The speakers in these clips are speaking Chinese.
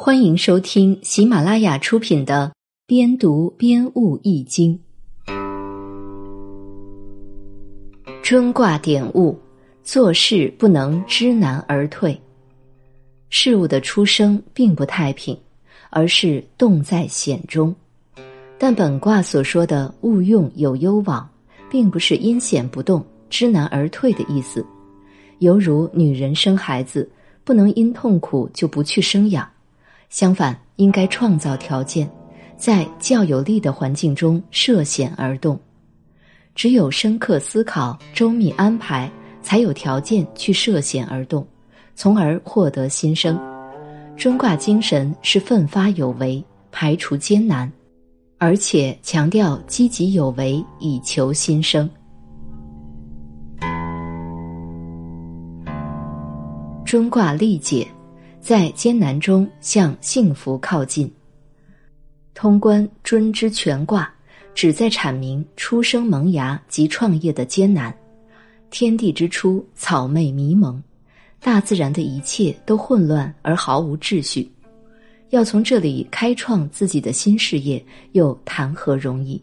欢迎收听喜马拉雅出品的《边读边悟易经》。春卦点悟：做事不能知难而退。事物的出生并不太平，而是动在险中。但本卦所说的“勿用有攸往”，并不是阴险不动、知难而退的意思。犹如女人生孩子，不能因痛苦就不去生养。相反，应该创造条件，在较有利的环境中涉险而动。只有深刻思考、周密安排，才有条件去涉险而动，从而获得新生。中卦精神是奋发有为，排除艰难，而且强调积极有为，以求新生。中卦历解。在艰难中向幸福靠近。通关尊之全卦，旨在阐明出生萌芽及创业的艰难。天地之初，草昧迷蒙，大自然的一切都混乱而毫无秩序。要从这里开创自己的新事业，又谈何容易？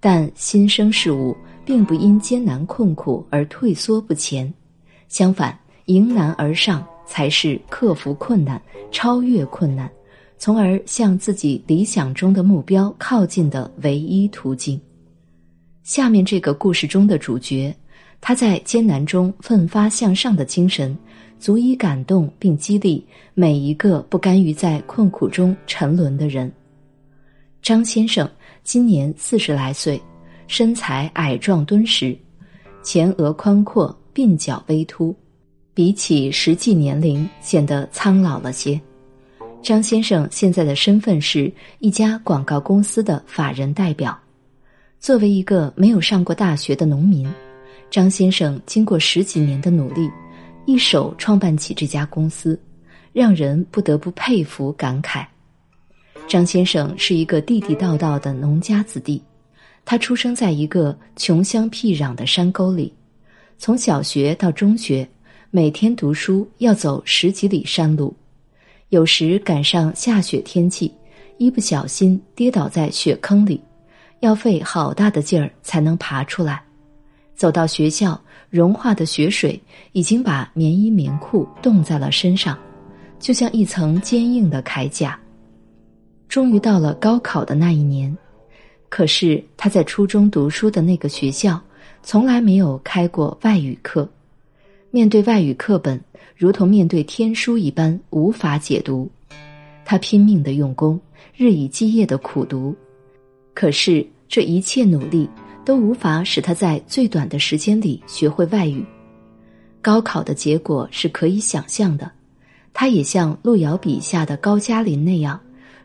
但新生事物并不因艰难困苦而退缩不前，相反，迎难而上。才是克服困难、超越困难，从而向自己理想中的目标靠近的唯一途径。下面这个故事中的主角，他在艰难中奋发向上的精神，足以感动并激励每一个不甘于在困苦中沉沦的人。张先生今年四十来岁，身材矮壮敦实，前额宽阔，鬓角微凸。比起实际年龄，显得苍老了些。张先生现在的身份是一家广告公司的法人代表。作为一个没有上过大学的农民，张先生经过十几年的努力，一手创办起这家公司，让人不得不佩服感慨。张先生是一个地地道道的农家子弟，他出生在一个穷乡僻壤的山沟里，从小学到中学。每天读书要走十几里山路，有时赶上下雪天气，一不小心跌倒在雪坑里，要费好大的劲儿才能爬出来。走到学校，融化的雪水已经把棉衣棉裤冻在了身上，就像一层坚硬的铠甲。终于到了高考的那一年，可是他在初中读书的那个学校，从来没有开过外语课。面对外语课本，如同面对天书一般无法解读。他拼命的用功，日以继夜的苦读，可是这一切努力都无法使他在最短的时间里学会外语。高考的结果是可以想象的，他也像路遥笔下的高加林那样，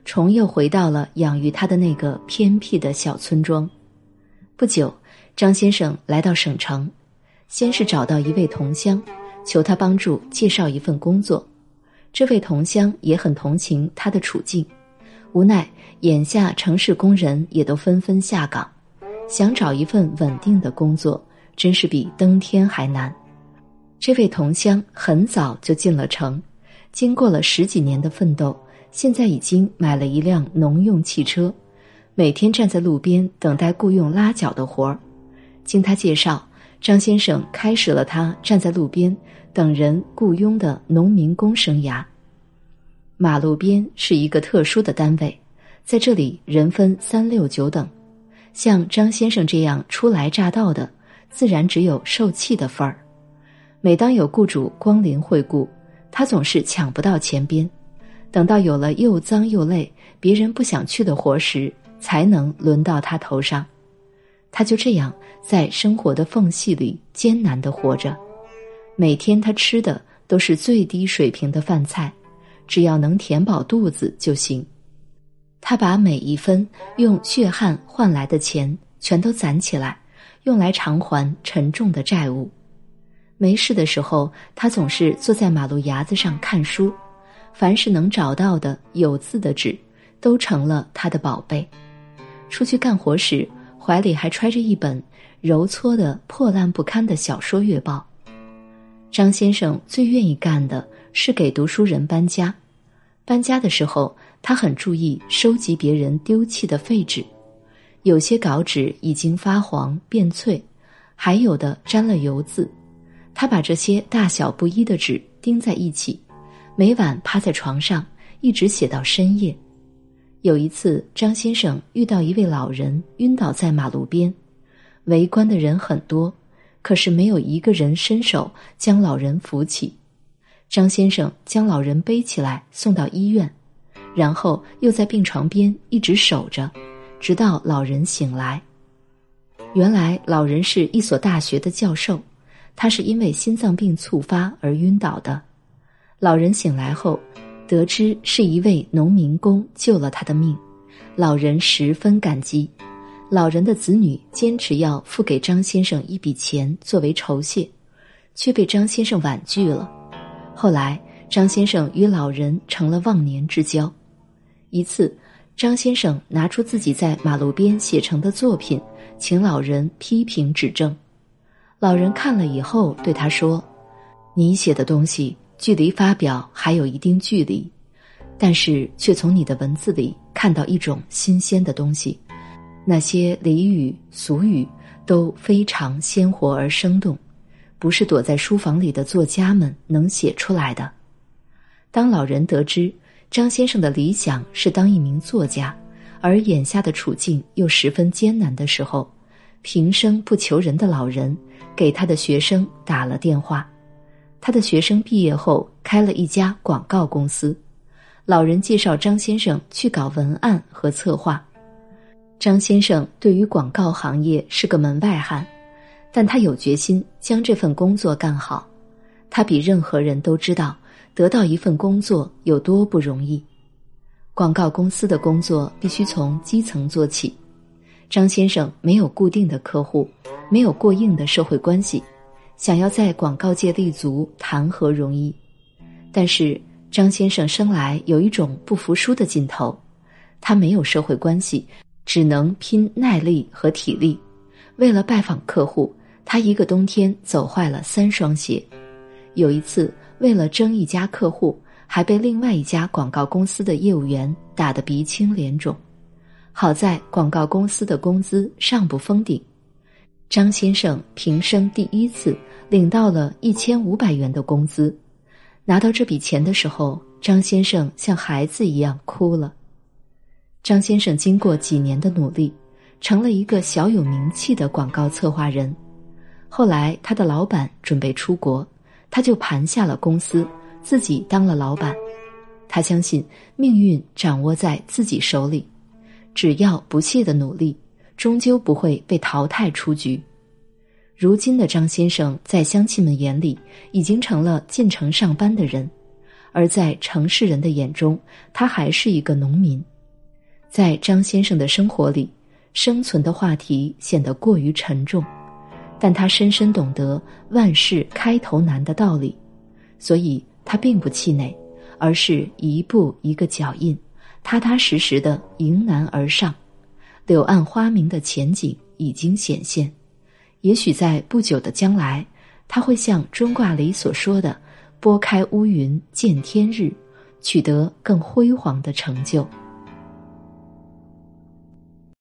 重又回到了养育他的那个偏僻的小村庄。不久，张先生来到省城。先是找到一位同乡，求他帮助介绍一份工作。这位同乡也很同情他的处境，无奈眼下城市工人也都纷纷下岗，想找一份稳定的工作，真是比登天还难。这位同乡很早就进了城，经过了十几年的奋斗，现在已经买了一辆农用汽车，每天站在路边等待雇用拉脚的活儿。经他介绍。张先生开始了他站在路边等人雇佣的农民工生涯。马路边是一个特殊的单位，在这里人分三六九等，像张先生这样初来乍到的，自然只有受气的份儿。每当有雇主光临惠顾，他总是抢不到前边，等到有了又脏又累、别人不想去的活时，才能轮到他头上。他就这样在生活的缝隙里艰难的活着，每天他吃的都是最低水平的饭菜，只要能填饱肚子就行。他把每一分用血汗换来的钱全都攒起来，用来偿还沉重的债务。没事的时候，他总是坐在马路牙子上看书，凡是能找到的有字的纸，都成了他的宝贝。出去干活时。怀里还揣着一本揉搓的破烂不堪的小说月报。张先生最愿意干的是给读书人搬家，搬家的时候，他很注意收集别人丢弃的废纸，有些稿纸已经发黄变脆，还有的沾了油渍。他把这些大小不一的纸钉在一起，每晚趴在床上一直写到深夜。有一次，张先生遇到一位老人晕倒在马路边，围观的人很多，可是没有一个人伸手将老人扶起。张先生将老人背起来送到医院，然后又在病床边一直守着，直到老人醒来。原来老人是一所大学的教授，他是因为心脏病猝发而晕倒的。老人醒来后。得知是一位农民工救了他的命，老人十分感激。老人的子女坚持要付给张先生一笔钱作为酬谢，却被张先生婉拒了。后来，张先生与老人成了忘年之交。一次，张先生拿出自己在马路边写成的作品，请老人批评指正。老人看了以后对他说：“你写的东西。”距离发表还有一定距离，但是却从你的文字里看到一种新鲜的东西。那些俚语俗语都非常鲜活而生动，不是躲在书房里的作家们能写出来的。当老人得知张先生的理想是当一名作家，而眼下的处境又十分艰难的时候，平生不求人的老人给他的学生打了电话。他的学生毕业后开了一家广告公司，老人介绍张先生去搞文案和策划。张先生对于广告行业是个门外汉，但他有决心将这份工作干好。他比任何人都知道得到一份工作有多不容易。广告公司的工作必须从基层做起。张先生没有固定的客户，没有过硬的社会关系。想要在广告界立足，谈何容易？但是张先生生来有一种不服输的劲头，他没有社会关系，只能拼耐力和体力。为了拜访客户，他一个冬天走坏了三双鞋。有一次，为了争一家客户，还被另外一家广告公司的业务员打得鼻青脸肿。好在广告公司的工资上不封顶。张先生平生第一次领到了一千五百元的工资，拿到这笔钱的时候，张先生像孩子一样哭了。张先生经过几年的努力，成了一个小有名气的广告策划人。后来他的老板准备出国，他就盘下了公司，自己当了老板。他相信命运掌握在自己手里，只要不懈的努力。终究不会被淘汰出局。如今的张先生在乡亲们眼里已经成了进城上班的人，而在城市人的眼中，他还是一个农民。在张先生的生活里，生存的话题显得过于沉重，但他深深懂得万事开头难的道理，所以他并不气馁，而是一步一个脚印，踏踏实实的迎难而上。柳暗花明的前景已经显现，也许在不久的将来，他会像中卦里所说的“拨开乌云见天日”，取得更辉煌的成就。